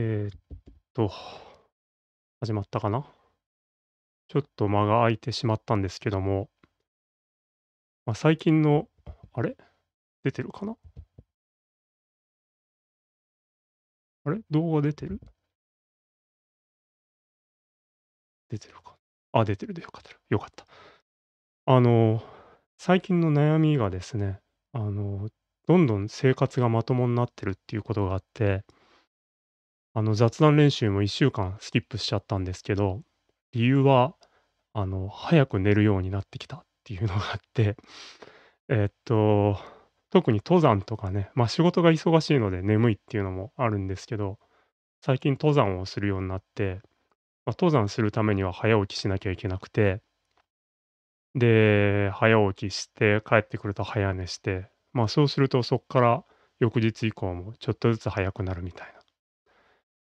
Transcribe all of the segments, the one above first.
えーっと、始まったかな？ちょっと間が空いてしまったんですけども、まあ、最近の、あれ？出てるかな？あれ？動画出てる？出てるか。あ、出てるでよかったよかった。あの、最近の悩みがですね、あの、どんどん生活がまともになってるっていうことがあって、あの、雑談練習も1週間スキップしちゃったんですけど、理由は、あの、早く寝るようになってきたっていうのがあって、えっと、特に登山とかね、ま、仕事が忙しいので眠いっていうのもあるんですけど、最近登山をするようになって、ま、登山するためには早起きしなきゃいけなくて、で、早起きして帰ってくると早寝して、ま、そうするとそっから翌日以降もちょっとずつ早くなるみたいな。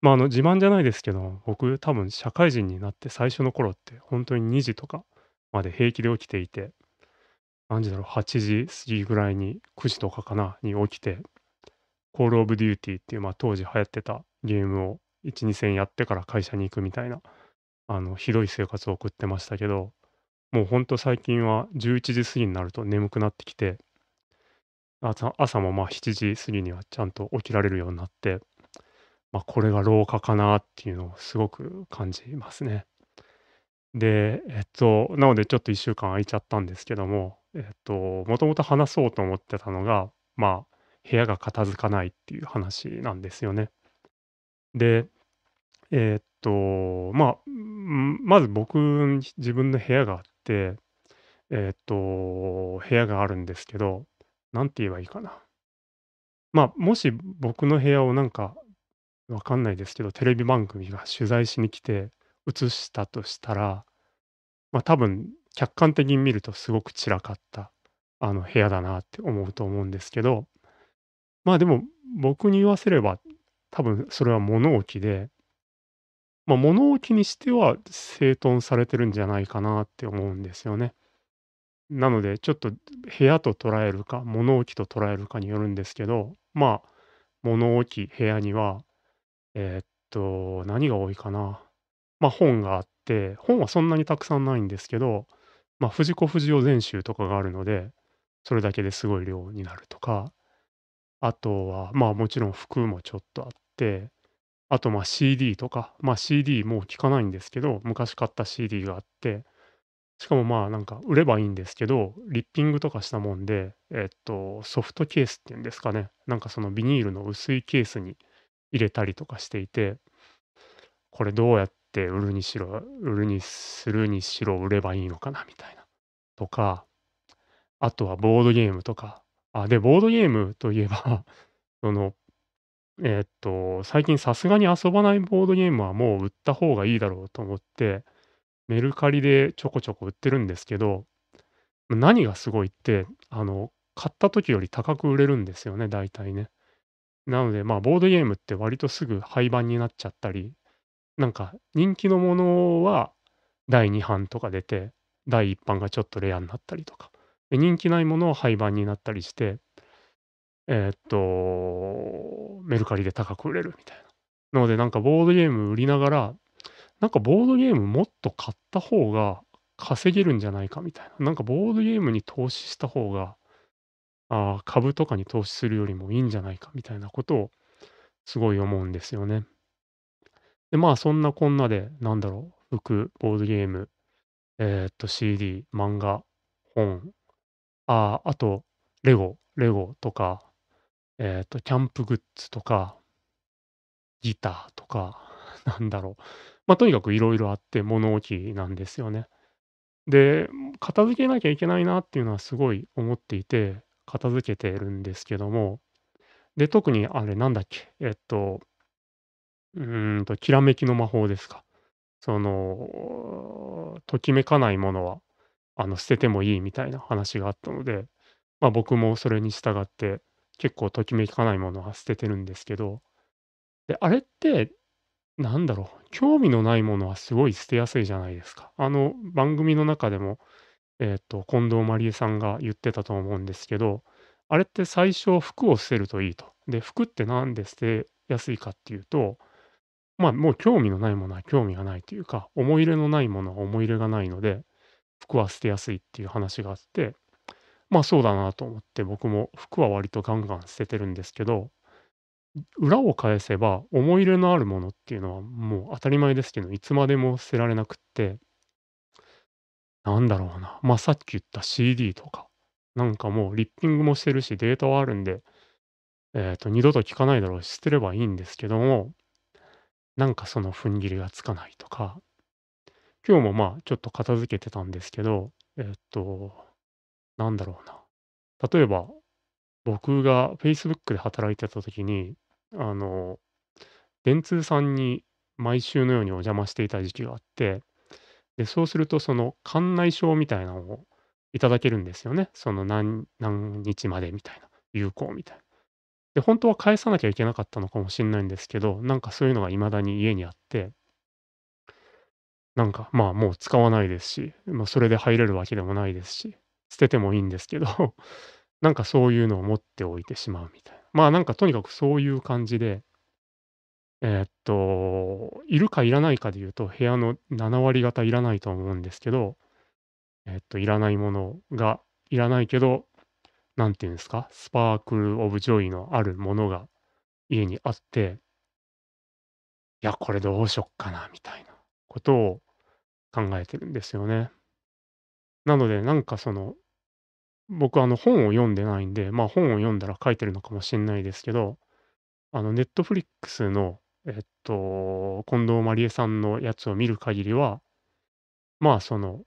ま、あの、自慢じゃないですけど、僕多分社会人になって最初の頃ってほんとに2時とかまで平気で起きていて何時だろう、8時過ぎぐらいに、9時とかかな、に起きて、コールオブデューティーっていう、まあ、当時流行ってたゲームを1、2戦やってから会社に行くみたいな、あの、ひどい生活を送ってましたけど、もうほんと最近は11時過ぎになると眠くなってきて、朝も、まあ、7時過ぎにはちゃんと起きられるようになって、ま、これが老化かなっていうのをすごく感じますね。で、えっと、なのでちょっと1週間空いちゃったんですけども、えっと、もともと話そうと思ってたのが、まあ、部屋が片付かないっていう話なんですよね。で、えっと、まあ、まず僕自分の部屋があって、えっと、部屋があるんですけど、何て言えばいいかな。まあ、もし僕の部屋をなんか、わかんないですけど、テレビ番組が取材しに来て映したとしたら、まあ、多分客観的に見るとすごく散らかった、あの、部屋だなって思うと思うんですけど、まあ、でも、僕に言わせれば、多分それは物置で、まあ、物置にしては整頓されてるんじゃないかなって思うんですよね。なので、ちょっと部屋と捉えるか、物置と捉えるかによるんですけど、まあ、物置、部屋には、えっと、何が多いかな。まあ、本があって、本はそんなにたくさんないんですけど、まあ、藤子不二雄全集とかがあるので、それだけですごい量になるとか、あとは、まあ、もちろん服もちょっとあって、あと、まあ、CD とか、まあ、CD もう聞かないんですけど、昔買った CD があって、しかも、まあ、なんか売ればいいんですけど、リッピングとかしたもんで、えっと、ソフトケースっていうんですかね、なんかそのビニールの薄いケースに入れたりとかしていて、これどうやって売るにしろ売るにするにしろ売ればいいのかなみたいな。とか、あとはボードゲームとか。あ、で、ボードゲームといえば、その、えっと、最近さすがに遊ばないボードゲームはもう売った方がいいだろうと思って、メルカリでちょこちょこ売ってるんですけど、何がすごいって、あの、買った時より高く売れるんですよね、大体ね。なので、まあ、ボードゲームって割とすぐ廃盤になっちゃったり、なんか人気のものは第2版とか出て、第1版がちょっとレアになったりとか。で、人気ないものは廃盤になったりして、えっと、メルカリで高く売れるみたいな。なのでなんかボードゲーム売りながら、なんかボードゲームもっと買った方が稼げるんじゃないかみたいな。なんかボードゲームに投資した方が、ああ、株とかに投資するよりもいいんじゃないかみたいなことをすごい思うんですよね。で、まあ、そんなこんなで、なんだろう、服、ボードゲーム、えっと CD、漫画、本、ああ、あとレゴレゴとか、えっとキャンプグッズとか、ギターとか、なんだろう。まあ、とにかく色々あって物置なんですよね。で、片付けなきゃいけないなっていうのはすごい思っていて、片付けてるんですけども、で、特にあれなんだっけ、えっとうーんと、きらめきの魔法ですか。その、ときめかないものは、あの、捨ててもいいみたいな話があったので、ま、僕もそれに従って、結構ときめかないものは捨ててるんですけど、で、あれって、なんだろう、興味のないものはすごい捨てやすいじゃないですか。あの、番組の中でも、えっと、近藤麻理恵さんが言ってたと思うんですけど、あれって最初服を捨てるといいと。で、服ってなんで捨てやすいかっていうとまあ、もう興味のないものは興味がないというか、思い入れのないものは思い入れがないので、服は捨てやすいっていう話があって、まあ、そうだなと思って僕も服は割とガンガン捨ててるんですけど、裏を返せば思い入れのあるものっていうのはもう当たり前ですけど、いつまでも捨てられなくって、なんだろうな、まあ、さっき言った CD とか、なんかもうリッピングもしてるし、データはあるんで、えっと、二度と聞かないだろうし、捨てればいいんですけども、なんかその踏ん切りがつかないとか、今日もまあ、ちょっと片付けてたんですけど、えっと、なんだろうな。例えば、僕が Facebook で働いてた時に、あの、電通さんに毎週のようにお邪魔していた時期があって、で、そうするとその館内証みたいなのをいただけるんですよね。その何何日までみたいな、有効みたいな。で、本当は返さなきゃいけなかったのかもしんないんですけど、なんかそういうのが未だに家にあって、なんか、まあ、もう使わないですし、まあ、それで入れるわけでもないですし、捨ててもいいんですけど、なんかそういうのを持っておいてしまうみたいな。まあ、なんかとにかくそういう感じで、えーっと、いるかいらないかで言うと、部屋の7割方いらないと思うんですけど、えーっと、いらないものがいらないけど、なんていうんですか、 sparkle of joy のあるものが家にあって、いや、これどうしよっかなみたいなことを考えてるんですよね。なので、なんかその、僕あの本を読んでないんで、まあ本を読んだら書いてるのかもしんないですけど、あの Netflix の、えっと、近藤麻理恵さんのやつを見る限りは、まあその、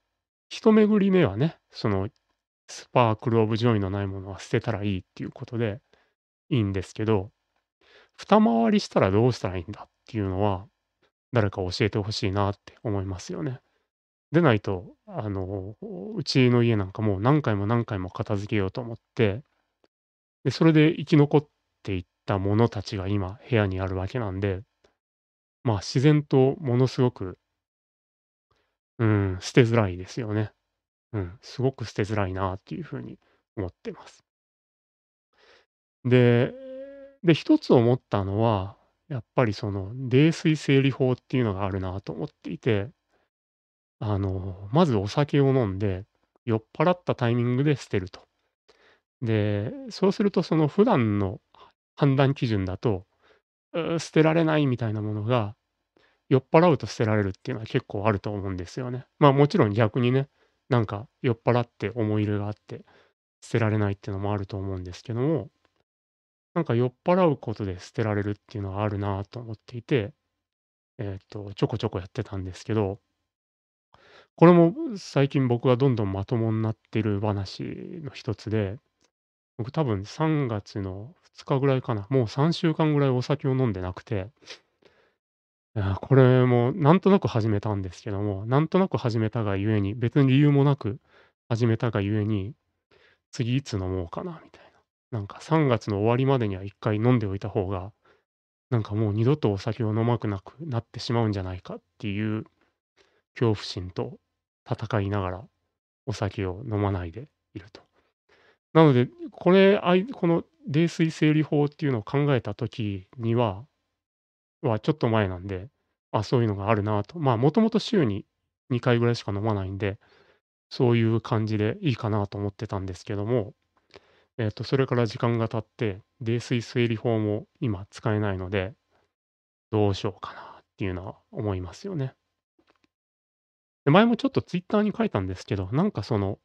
一巡り目はね、その sparkle of joy のないものは捨てたらいいっていうことでいいんですけど、二回りしたらどうしたらいいんだっていうのは、誰か教えてほしいなって思いますよね。でないと、あの、うちの家なんかもう何回も何回も片付けようと思って、で、それで生き残っていったものたちが今部屋にあるわけなんで、まあ自然とものすごく、うん、捨てづらいですよね。うん、すごく捨てづらいなっていうふうに思ってます。で、で、一つ思ったのは、やっぱりその泥酔整理法っていうのがあるなと思っていて、あの、まずお酒を飲んで、酔っ払ったタイミングで捨てると。で、そうするとその普段の判断基準だと、捨てられないみたいなものが、酔っ払うと捨てられるっていうのは結構あると思うんですよね。まあ、もちろん逆にね、なんか酔っ払って思い入れがあって、捨てられないっていうのもあると思うんですけども、なんか酔っ払うことで捨てられるっていうのはあるなと思っていて、えっと、ちょこちょこやってたんですけど、これも最近僕がどんどんまともになってる話の一つで、僕多分3月の2日ぐらいかな、もう3週間ぐらいお酒を飲んでなくて、いや、これもなんとなく始めたんですけども、なんとなく始めたがゆえに、別に理由もなく始めたがゆえに、次いつ飲もうかなみたいな。なんか3月の終わりまでには1回飲んでおいた方が、なんかもう二度とお酒を飲まくなくなってしまうんじゃないかっていう恐怖心と戦いながらお酒を飲まないでいると。なので、これ、この泥酔整理法っていうのを考えた時にははちょっと前なんで、あ、そういうのがあるなと。まあ、もともと週に2回ぐらいしか飲まないんで、そういう感じでいいかなと思ってたんですけども、えっと、それから時間が経って、泥酔整理法も今使えないので、どうしようかなっていうのは思いますよね。前もちょっとツイッターに書いたんですけど、なんかその、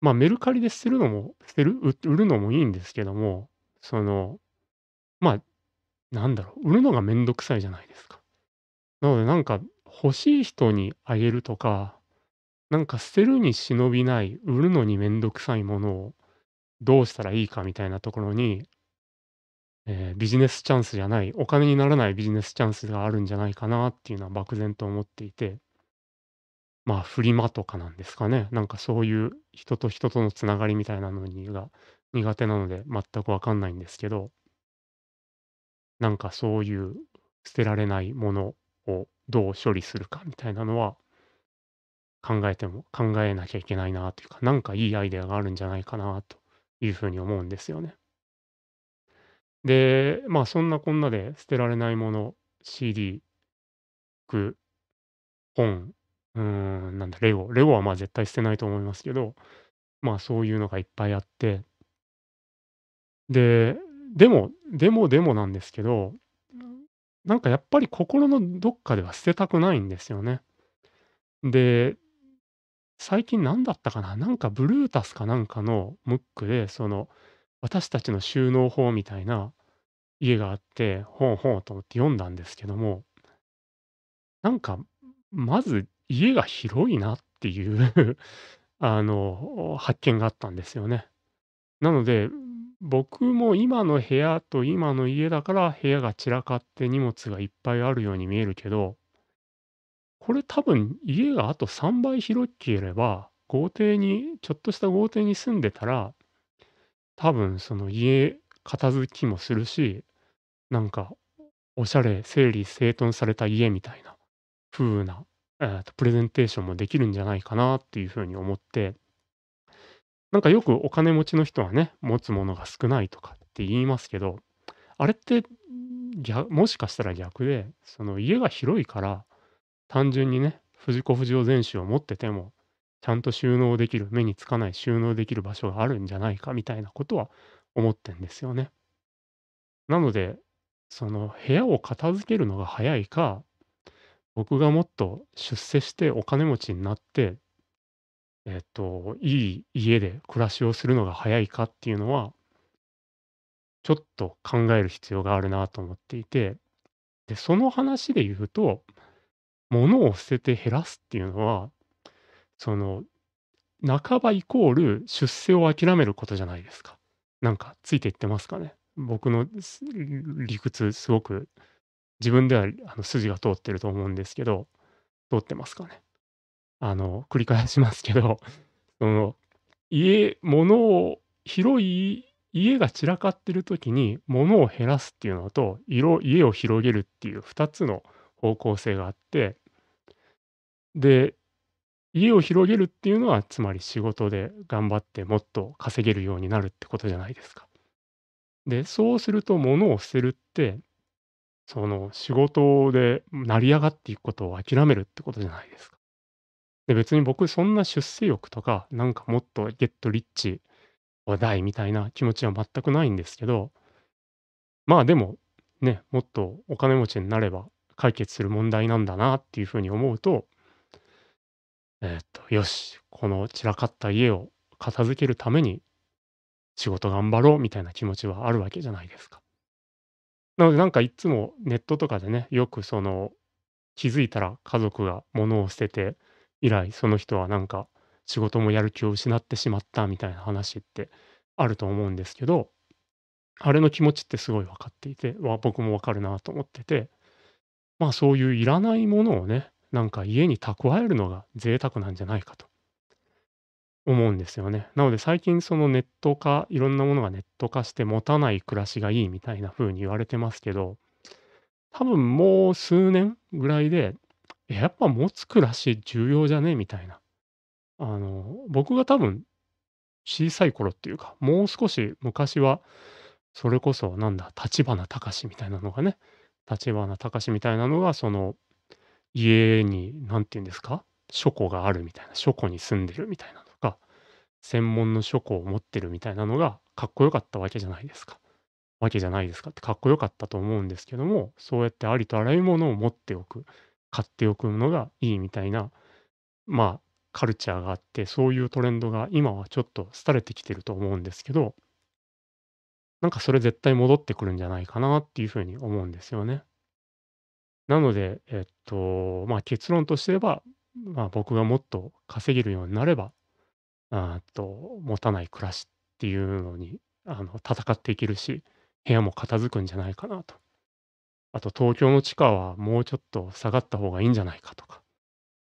まあ、メルカリで捨てるのも捨てる？売るのもいいんですけども、その、まあ、なんだろう、売るのがめんどくさいじゃないですか。なのでなんか欲しい人にあげるとか、なんか捨てるに忍びない、売るのにめんどくさいものをどうしたらいいかみたいなところに、えービジネスチャンスじゃない、お金にならないビジネスチャンスがあるんじゃないかなっていうのは漠然と思っていて、まあ、フリマとかなんですかね。なんかそういう人と人とのつながりみたいなのにが苦手なので全くわかんないんですけど、なんかそういう捨てられないものをどう処理するかみたいなのは考えても考えなきゃいけないなというか、なんかいいアイデアがあるんじゃないかなというふうに思うんですよね。で、まあそんなこんなで捨てられないもの、CD、服、本、うん、なんだ、レゴレゴは、まあ、絶対捨てないと思いますけど、まあ、そういうのがいっぱいあってで、でもでもでもなんですけど、なんかやっぱり心のどっかでは捨てたくないんですよね。で、最近なんだったかな、なんかブルータスかなんかのムックで、その、私たちの収納法みたいな家があって、ほうほうと思って読んだんですけどもなんか、まず家が広いなっていう あの、発見があったんですよね。なので、僕も今の部屋と今の家だから、部屋が散らかって荷物がいっぱいあるように見えるけどこれ多分家があと3倍広ければ、豪邸にちょっとした豪邸に住んでたら、多分その家片付きもするし、なんかおしゃれ、整理整頓された家みたいな風な、えっと、プレゼンテーションもできるんじゃないかなっていう風に思ってなんかよくお金持ちの人はね、持つものが少ないとかって言いますけど、あれって、もしかしたら逆で、その家が広いから、単純にね、藤子不二雄全集を持ってても、ちゃんと収納できる、目につかない収納できる場所があるんじゃないかみたいなことは思ってんですよね。なので、その部屋を片付けるのが早いか、僕がもっと出世してお金持ちになってえっと、いい家で暮らしをするのが早いかっていうのはちょっと考える必要があるなと思っていて、で、その話で言うと、物を捨てて減らすっていうのは、その、半ばイコール出世を諦めることじゃないですか。なんかついていってますかね？僕の理屈すごく自分ではあの筋が通ってると思うんですけど、通ってますかね？あの、繰り返しますけど、その、家物を広い家が散らかってる時に物を減らすっていうのと、いろ家を広げるっていう2つの方向性があってで、家を広げるっていうのは、つまり仕事で頑張ってもっと稼げるようになるってことじゃないですか。で、そうすると物を捨てるって、その仕事で成り上がっていくことを諦めるってことじゃないですか。で、別に僕そんな出世欲とか、なんかもっとゲットリッチを大みたいな気持ちは全くないんですけどまあ、でも、ね、もっとお金持ちになれば解決する問題なんだなっていう風に思うとえっと、よし、この散らかった家を片付けるために仕事頑張ろうみたいな気持ちはあるわけじゃないですか。なのでなんかいつもネットとかでね、よくその、気づいたら家族が物を捨てて以来、その人はなんか、仕事もやる気を失ってしまったみたいな話ってあると思うんですけど、あれの気持ちってすごい分かっていて、わ、僕も分かるなと思ってて、まあ、そういういらないものをね、なんか家に蓄えるのが贅沢なんじゃないかと。思うんですよね。なので最近そのネット化いろんなものがネット化して持たない暮らしがいいみたいな風に言われてますけど、多分もう数年ぐらいでやっぱ持つ暮らし重要じゃね？みたいな。あの、僕が多分、小さい頃っていうか、もう少し昔は、それこそなんだ、立花隆みたいなのがね、立花隆みたいなのがその、家に何て言うんですか、書庫があるみたいな、書庫に住んでるみたいな、専門の書庫を持ってるみたいなのがかっこよかったわけじゃないですか。わけじゃないですかってかっこよかったと思うんですけども、そうやってありとあらゆるものを持っておく。買っておくのがいいみたいな、まあ、カルチャーがあって、そういうトレンドが今はちょっと廃れてきてると思うんですけどなんかそれ絶対戻ってくるんじゃないかなっていう風に思うんですよね。なので、えっと、まあ、結論としては、まあ、僕がもっと稼げるようになれば、あと、持たない暮らしっていうのに、あの、戦っていけるし、部屋も片付くんじゃないかなと。あと東京の地価はもうちょっと下がった方がいいんじゃないかとか、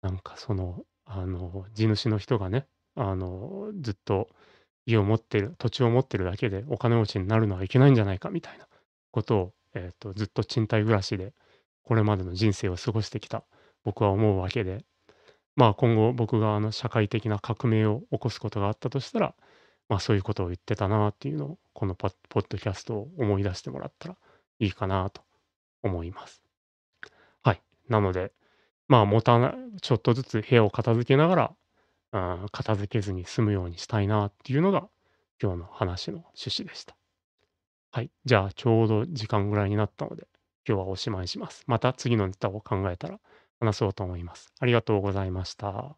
なんかその、あの、地主の人がね、あの、ずっと家を持ってる、土地を持ってるだけでお金持ちになるのはいけないんじゃないかみたいなことを、えっと、ずっと賃貸暮らしで、これまでの人生を過ごしてきた僕は思うわけで、まあ、今後僕があの社会的な革命を起こすことがあったとしたら、まあ、そういうことを言ってたなっていうのを、このポッポッドキャストを思い出してもらったらいいかなと思います。はいなので、まあ、もたなちょっとずつ部屋を片付けながら、あー片付けずに済むようにしたいなっていうのが、今日の話の趣旨でした。はい。じゃあ、ちょうど時間ぐらいになったので、今日はおしまいします。また次のネタを考えたら話そうと思います。ありがとうございました。